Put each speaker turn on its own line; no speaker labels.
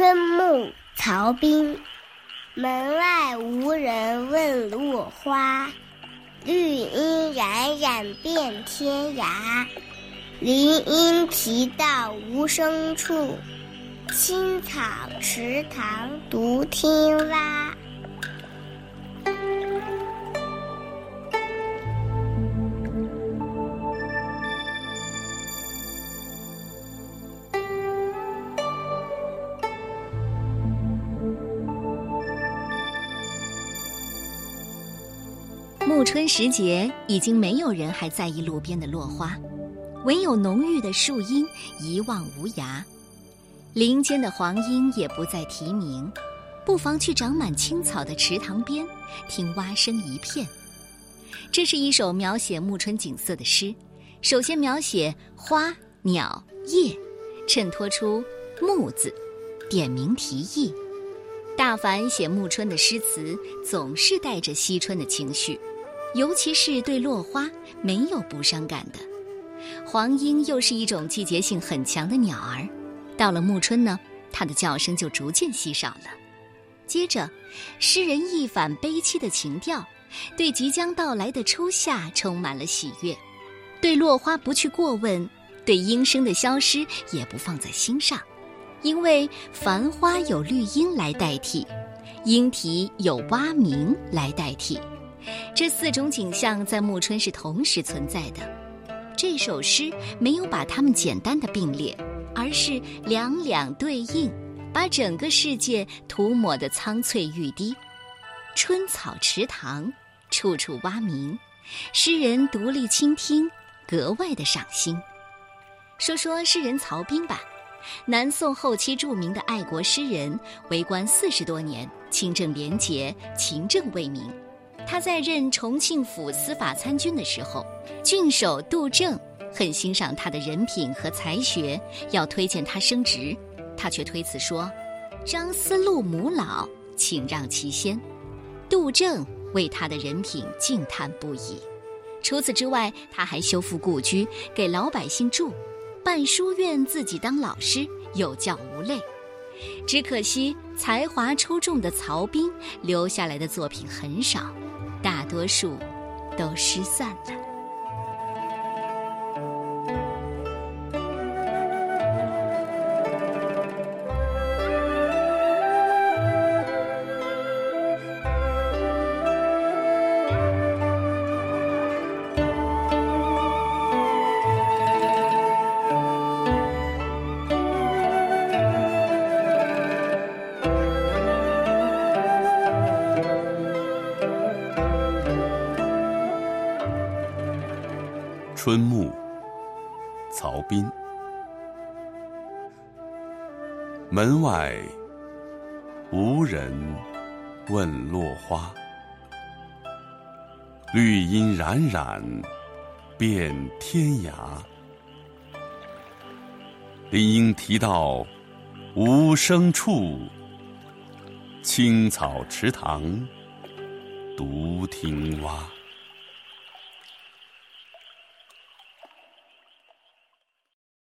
春暮，曹彬。门外无人问落花，绿阴冉冉遍天涯。林荫啼到无声处，青草池塘独听蛙。
暮春时节，已经没有人还在意路边的落花，唯有浓郁的树荫一望无涯。林间的黄莺也不再啼鸣，不妨去长满青草的池塘边，听蛙声一片。这是一首描写暮春景色的诗，首先描写花、鸟、叶，衬托出“暮”字，点明题意。大凡写暮春的诗词，总是带着惜春的情绪。尤其是对落花没有不伤感的，黄莺又是一种季节性很强的鸟儿，到了暮春呢，它的叫声就逐渐稀少了。接着，诗人一反悲凄的情调，对即将到来的初夏充满了喜悦，对落花不去过问，对莺声的消失也不放在心上，因为繁花有绿荫来代替，莺啼有蛙鸣来代替。这四种景象在暮春是同时存在的。这首诗没有把它们简单的并列，而是两两对应，把整个世界涂抹得苍翠欲滴。春草池塘，处处蛙鸣，诗人独立倾听，格外的赏心。说说诗人曹彬吧，南宋后期著名的爱国诗人，为官四十多年，清正廉洁，勤政为民。他在任重庆府司法参军的时候，郡守杜正很欣赏他的人品和才学，要推荐他升职，他却推辞说：“张思路母老，请让其先。”杜正为他的人品惊叹不已。除此之外，他还修复故居，给老百姓住，办书院，自己当老师，有教无类。只可惜才华出众的曹彬留下来的作品很少。大多数都失散了。
春暮，曹彬。门外无人问落花，绿阴冉冉遍天涯。林荫啼到无声处，青草池塘独听蛙。